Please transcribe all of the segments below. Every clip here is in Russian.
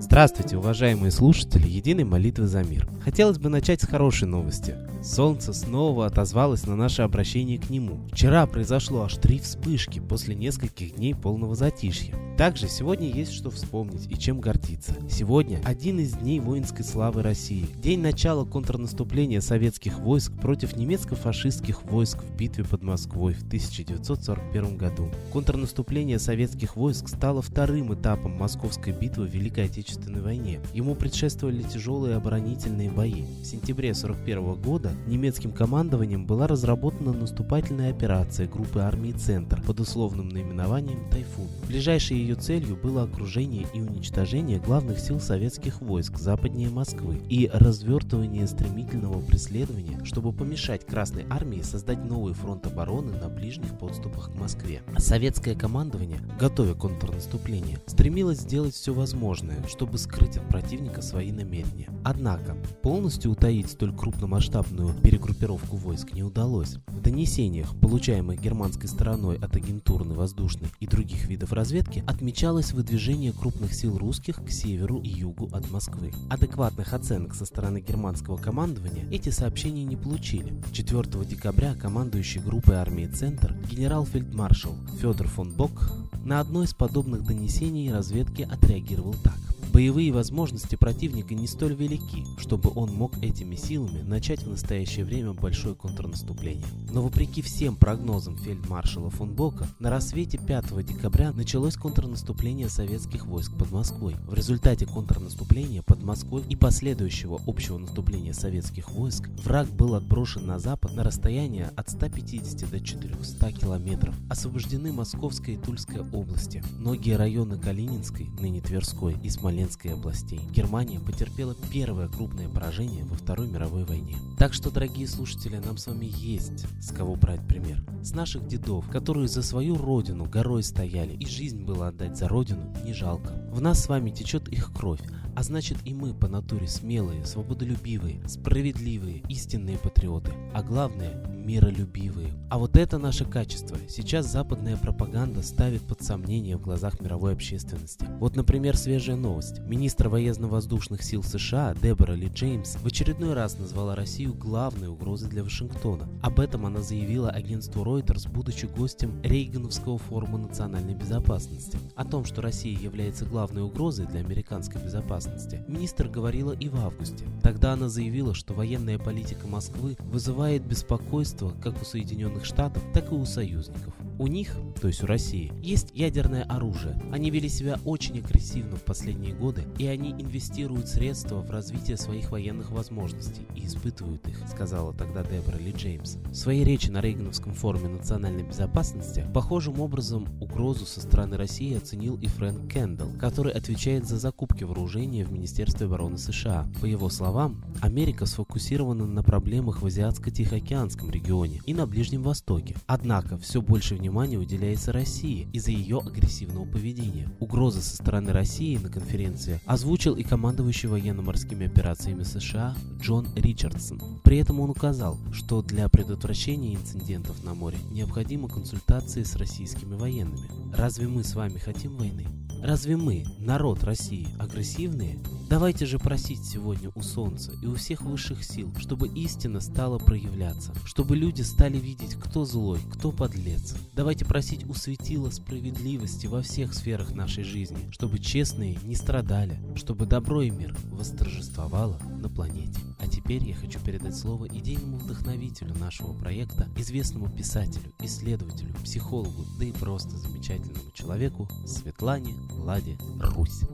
Здравствуйте, уважаемые слушатели Единой молитвы за мир. Хотелось бы начать с хорошей новости. Солнце снова отозвалось на наше обращение к нему. Вчера произошло аж три вспышки после нескольких дней полного затишья. Также сегодня есть что вспомнить и чем гордиться. Сегодня один из дней воинской славы России. День начала контрнаступления советских войск против немецко-фашистских войск в битве под Москвой в 1941 году. Контрнаступление советских войск стало вторым этапом Московской битвы в Великой Отечественной войне. Ему предшествовали тяжелые оборонительные бои. В сентябре 1941 года немецким командованием была разработана наступательная операция группы армии «Центр» под условным наименованием «Тайфун». Ближайшие ее целью было окружение и уничтожение главных сил советских войск западнее Москвы и развертывание стремительного преследования, чтобы помешать Красной армии создать новый фронт обороны на ближних подступах к Москве. Советское командование, готовя контрнаступление, стремилось сделать все возможное, чтобы скрыть от противника свои намерения. Однако, полностью утаить столь крупномасштабную перегруппировку войск не удалось. В донесениях, получаемых германской стороной от агентурной, воздушной и других видов разведки, от отмечалось выдвижение крупных сил русских к северу и югу от Москвы. Адекватных оценок со стороны германского командования эти сообщения не получили. 4 декабря командующий группой армии «Центр» генерал-фельдмаршал Федор фон Бок на одно из подобных донесений разведки отреагировал так. Боевые возможности противника не столь велики, чтобы он мог этими силами начать в настоящее время большое контрнаступление. Но вопреки всем прогнозам фельдмаршала фон Бока, на рассвете 5 декабря началось контрнаступление советских войск под Москвой. В результате контрнаступления под Москвой и последующего общего наступления советских войск враг был отброшен на запад на расстояние от 150 до 400 километров. Освобождены Московская и Тульская области, многие районы Калининской, ныне Тверской и Смоленской Смоленской областей. Германия потерпела первое крупное поражение во Второй мировой войне. Так что, дорогие слушатели, нам с вами есть с кого брать пример. С наших дедов, которые за свою родину горой стояли, и жизнь была отдать за родину не жалко. В нас с вами течет их кровь, а значит и мы по натуре смелые, свободолюбивые, справедливые, истинные патриоты. А главное, миролюбивые. А вот это наше качество сейчас западная пропаганда ставит под сомнение в глазах мировой общественности. Вот, например, свежая новость. Министр военно-воздушных сил США Дебора Ли Джеймс в очередной раз назвала Россию главной угрозой для Вашингтона. Об этом она заявила агентству Reuters, будучи гостем Рейгановского форума национальной безопасности. О том, что Россия является главной угрозой для американской безопасности, министр говорила и в августе. Тогда она заявила, что военная политика Москвы вызывает беспокойство как у Соединенных Штатов, так и у союзников. У них, то есть у России, есть ядерное оружие. Они вели себя очень агрессивно в последние годы, и они инвестируют средства в развитие своих военных возможностей и испытывают их, сказала тогда Дебора Ли Джеймс. В своей речи на Рейгановском форуме национальной безопасности похожим образом угрозу со стороны России оценил и Фрэнк Кендалл, который отвечает за закупки вооружения в Министерстве обороны США. По его словам, Америка сфокусирована на проблемах в Азиатско-Тихоокеанском регионе и на Ближнем Востоке. Однако все больше внимания внимание уделяется России из-за ее агрессивного поведения. Угрозы со стороны России на конференции озвучил и командующий военно-морскими операциями США Джон Ричардсон. При этом он указал, что для предотвращения инцидентов на море необходимы консультации с российскими военными. Разве мы с вами хотим войны? Разве мы, народ России, агрессивные? Давайте же просить сегодня у Солнца и у всех высших сил, чтобы истина стала проявляться, чтобы люди стали видеть, кто злой, кто подлец. Давайте просить у светила справедливости во всех сферах нашей жизни, чтобы честные не страдали, чтобы добро и мир восторжествовало на планете. А теперь я хочу передать слово идейному вдохновителю нашего проекта, известному писателю, исследователю, психологу, да и просто замечательному человеку Светлане Ладе Русь.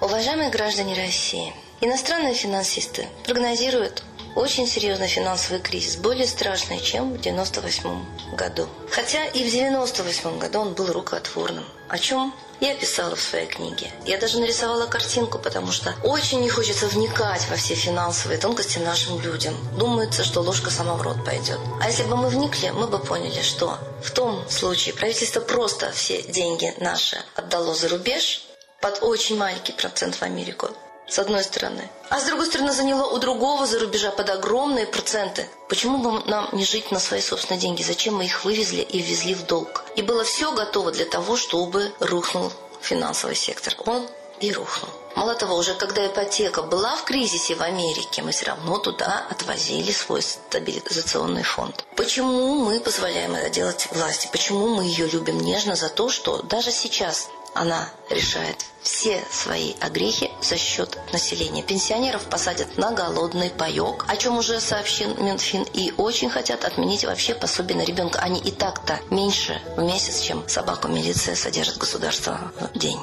Уважаемые граждане России, иностранные финансисты прогнозируют Очень серьезный финансовый кризис, более страшный, чем в 98 году. Хотя и в 98 году он был рукотворным. О чем я писала в своей книге. Я даже нарисовала картинку, потому что очень не хочется вникать во все финансовые тонкости нашим людям. Думается, что ложка сама в рот пойдет. А если бы мы вникли, мы бы поняли, что в том случае правительство просто все деньги наши отдало за рубеж под очень маленький процент в Америку с одной стороны. А с другой стороны, заняло у другого за рубежа под огромные проценты. Почему бы нам не жить на свои собственные деньги? Зачем мы их вывезли и ввезли в долг? И было все готово для того, чтобы рухнул финансовый сектор. Он и рухнул. Мало того, уже когда ипотека была в кризисе в Америке, мы все равно туда отвозили свой стабилизационный фонд. Почему мы позволяем это делать власти? Почему мы ее любим нежно за то, что даже сейчас она решает все свои огрехи за счет населения. Пенсионеров посадят на голодный паек, о чем уже сообщил Минфин, и очень хотят отменить вообще пособие на ребенка. Они и так-то меньше в месяц, чем собаку милиция содержит государство в день.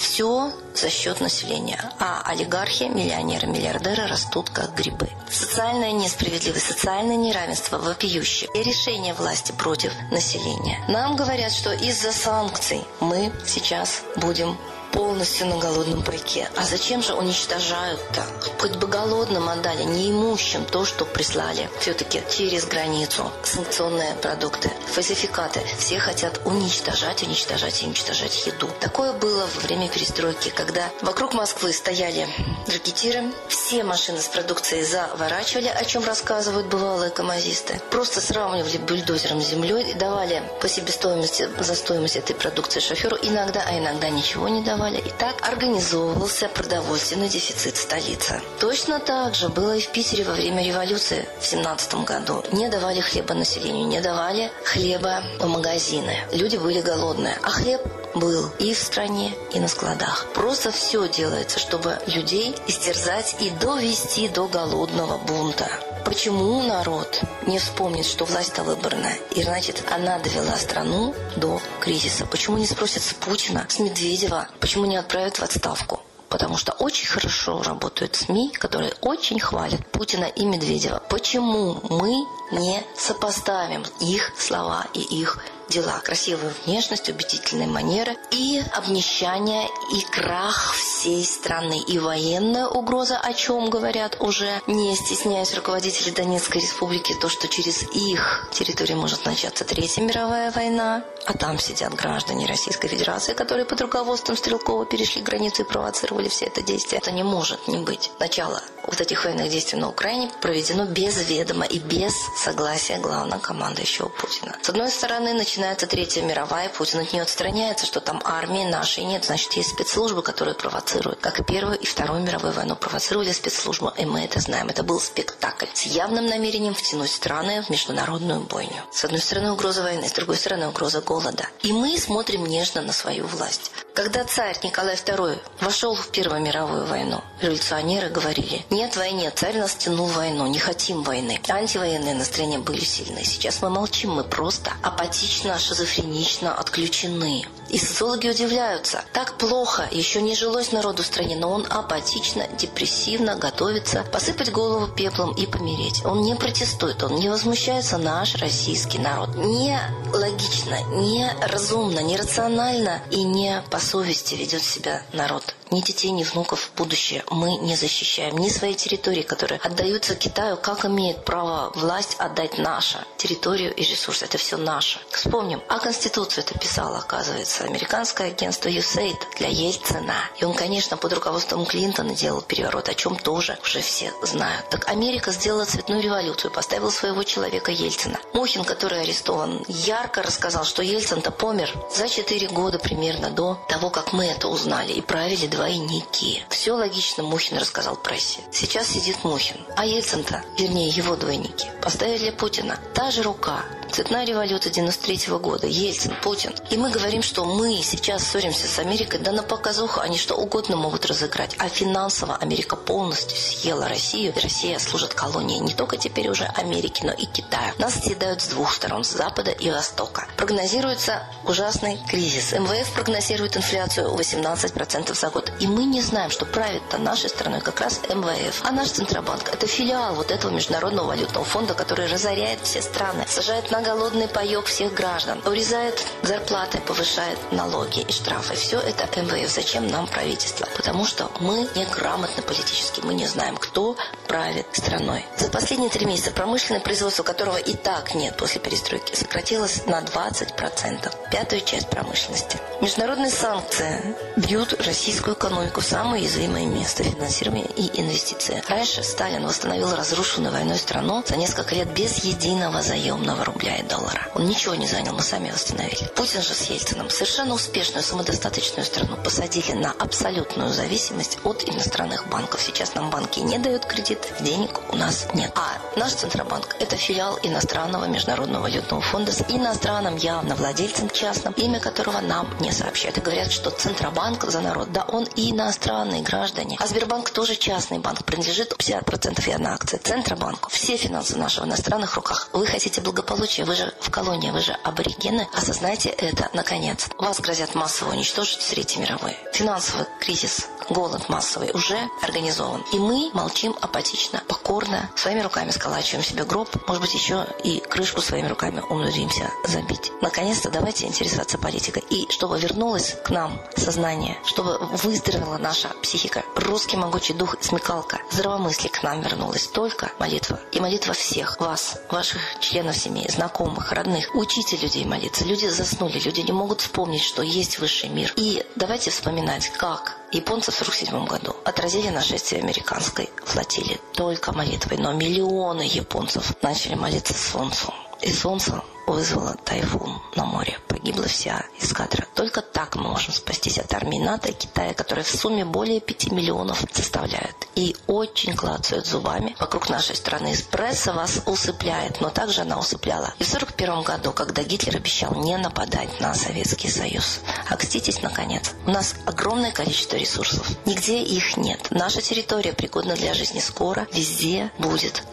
Все за счет населения. А олигархи, миллионеры, миллиардеры растут как грибы. Социальная несправедливость, социальное неравенство вопиющее. И решение власти против населения. Нам говорят, что из-за санкций мы сейчас будем полностью на голодном пайке. А зачем же уничтожают-то? Хоть бы голодным отдали, неимущим то, что прислали все-таки через границу. Санкционные продукты, фальсификаты. Все хотят уничтожать, уничтожать и уничтожать еду. Такое было во время перестройки, когда вокруг Москвы стояли ракетиры, все машины с продукцией заворачивали, о чем рассказывают бывалые камазисты. Просто сравнивали бульдозером с землей и давали по себестоимости за стоимость этой продукции шоферу иногда, а иногда ничего не давали торговали. И так организовывался продовольственный дефицит столицы. Точно так же было и в Питере во время революции в 17 году. Не давали хлеба населению, не давали хлеба в магазины. Люди были голодные. А хлеб был и в стране, и на складах. Просто все делается, чтобы людей истерзать и довести до голодного бунта. Почему народ не вспомнит, что власть-то выборная, и значит, она довела страну до кризиса? Почему не спросят с Путина, с Медведева, почему не отправят в отставку? потому что очень хорошо работают СМИ, которые очень хвалят Путина и Медведева. Почему мы не сопоставим их слова и их дела. Красивая внешность, убедительные манеры и обнищание и крах всей страны. И военная угроза, о чем говорят уже, не стесняясь руководители Донецкой республики, то, что через их территорию может начаться Третья мировая война, а там сидят граждане Российской Федерации, которые под руководством Стрелкова перешли границу и провоцировали все это действие. Это не может не быть. Начало вот этих военных действий на Украине проведено без ведома и без согласия главнокомандующего Путина. С одной стороны, начинается Третья мировая, Путин от нее отстраняется, что там армии нашей нет, значит, есть спецслужбы, которые провоцируют. Как и Первую и Вторую мировую войну провоцировали спецслужбы, и мы это знаем. Это был спектакль с явным намерением втянуть страны в международную бойню. С одной стороны, угроза войны, с другой стороны, угроза голода. И мы смотрим нежно на свою власть. Когда царь Николай II вошел в Первую мировую войну, революционеры говорили, нет войны, царь нас тянул войну, не хотим войны. Антивоенные настроения были сильные. Сейчас мы молчим, мы просто апатично, шизофренично отключены. И социологи удивляются. Так плохо, еще не жилось народу в стране, но он апатично, депрессивно готовится посыпать голову пеплом и помереть. Он не протестует, он не возмущается наш российский народ. Не логично, не разумно, не рационально и не по совести ведет себя народ ни детей, ни внуков в будущее мы не защищаем. Ни своей территории, которые отдаются Китаю, как имеет право власть отдать наша территорию и ресурсы. Это все наше. Вспомним, а Конституцию это писало, оказывается, американское агентство USAID для Ельцина. И он, конечно, под руководством Клинтона делал переворот, о чем тоже уже все знают. Так Америка сделала цветную революцию, поставила своего человека Ельцина. Мухин, который арестован, ярко рассказал, что Ельцин-то помер за 4 года примерно до того, как мы это узнали и правили двойники. Все логично Мухин рассказал прессе. Сейчас сидит Мухин. А Ельцин-то, вернее его двойники, поставили Путина. Та же рука, Цветная революция 93 -го года, Ельцин, Путин. И мы говорим, что мы сейчас ссоримся с Америкой, да на показуху они что угодно могут разыграть. А финансово Америка полностью съела Россию. Россия служит колонией не только теперь уже Америки, но и Китая. Нас съедают с двух сторон, с запада и востока. Прогнозируется ужасный кризис. МВФ прогнозирует инфляцию 18% за год. И мы не знаем, что правит-то нашей страной как раз МВФ. А наш Центробанк – это филиал вот этого Международного валютного фонда, который разоряет все страны, сажает на голодный паек всех граждан, урезает зарплаты, повышает налоги и штрафы. Все это МВФ. Зачем нам правительство? Потому что мы неграмотны политически. Мы не знаем, кто правит страной. За последние три месяца промышленное производство, которого и так нет после перестройки, сократилось на 20%. Пятую часть промышленности. Международные санкции бьют российскую экономику самое уязвимое место финансирования и инвестиции. Раньше Сталин восстановил разрушенную войной страну за несколько лет без единого заемного рубля и доллара. Он ничего не занял, мы сами восстановили. Путин же с Ельцином совершенно успешную, самодостаточную страну посадили на абсолютную зависимость от иностранных банков. Сейчас нам банки не дают кредит, денег у нас нет. А наш Центробанк – это филиал иностранного международного валютного фонда с иностранным явно владельцем частным, имя которого нам не сообщают. И говорят, что Центробанк за народ. Да он и иностранные граждане. А Сбербанк тоже частный банк, принадлежит 50% и одна акция Центробанку. Все финансы нашего в иностранных руках. Вы хотите благополучия, вы же в колонии, вы же аборигены. Осознайте это, наконец. Вас грозят массово уничтожить в Третьей мировой. Финансовый кризис голод массовый уже организован. И мы молчим апатично, покорно, своими руками сколачиваем себе гроб, может быть, еще и крышку своими руками умудримся забить. Наконец-то давайте интересоваться политикой. И чтобы вернулось к нам сознание, чтобы выздоровела наша психика, русский могучий дух и смекалка, здравомыслие к нам вернулось. Только молитва. И молитва всех вас, ваших членов семьи, знакомых, родных. Учите людей молиться. Люди заснули, люди не могут вспомнить, что есть высший мир. И давайте вспоминать, как японцы в 1947 году отразили нашествие американской флотилии только молитвой, но миллионы японцев начали молиться солнцу. И солнце вызвало тайфун на море. Погибла вся эскадра. Только так мы можем спастись от армии НАТО и Китая, которые в сумме более 5 миллионов составляют. И очень клацают зубами. Вокруг нашей страны пресса вас усыпляет, но также она усыпляла. И в 1941 году, когда Гитлер обещал не нападать на Советский Союз. Окститесь, наконец. У нас огромное количество ресурсов. Нигде их нет. Наша территория пригодна для жизни скоро. Везде будет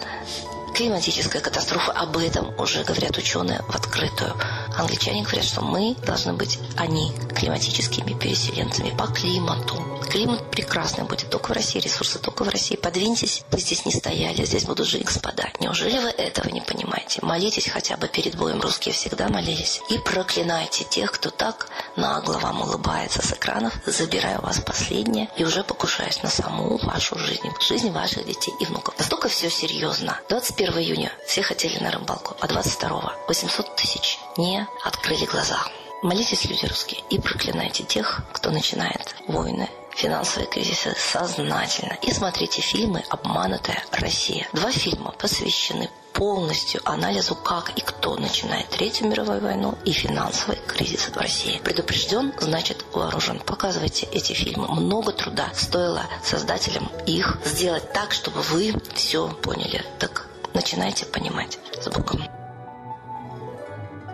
климатическая катастрофа. Об этом уже говорят ученые в открытую. Англичане говорят, что мы должны быть, они, климатическими переселенцами по климату. Климат прекрасный будет только в России, ресурсы только в России. Подвиньтесь, вы здесь не стояли, здесь буду жить, господа. Неужели вы этого не понимаете? Молитесь хотя бы перед боем, русские всегда молились. И проклинайте тех, кто так нагло вам улыбается с экранов, забирая у вас последнее и уже покушаясь на саму вашу жизнь, жизнь ваших детей и внуков. Настолько все серьезно. 21 июня все хотели на рыбалку, а 22 800 тысяч не открыли глаза. Молитесь, люди русские, и проклинайте тех, кто начинает войны, финансовые кризисы сознательно. И смотрите фильмы «Обманутая Россия». Два фильма посвящены полностью анализу, как и кто начинает Третью мировую войну и финансовый кризис в России. Предупрежден, значит вооружен. Показывайте эти фильмы. Много труда стоило создателям их сделать так, чтобы вы все поняли. Так начинайте понимать. С Богом.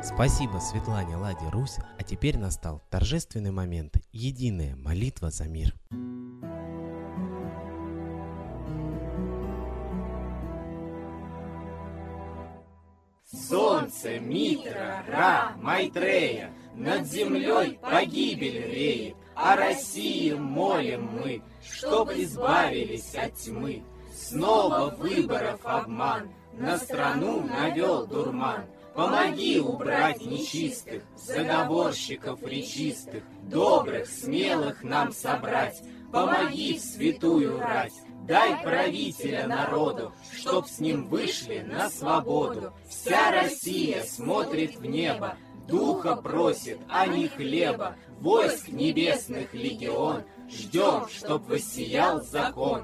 Спасибо Светлане Ладе Русь, а теперь настал торжественный момент – единая молитва за мир. Солнце, Митра, Ра, Майтрея, Над землей погибель реет, О России молим мы, Чтоб избавились от тьмы. Снова выборов обман, На страну навел дурман, Помоги убрать нечистых, заговорщиков речистых, добрых, смелых нам собрать. Помоги в святую рать, дай правителя народу, чтоб с ним вышли на свободу. Вся Россия смотрит в небо, духа просит, а не хлеба. Войск небесных легион, ждем, чтоб воссиял закон.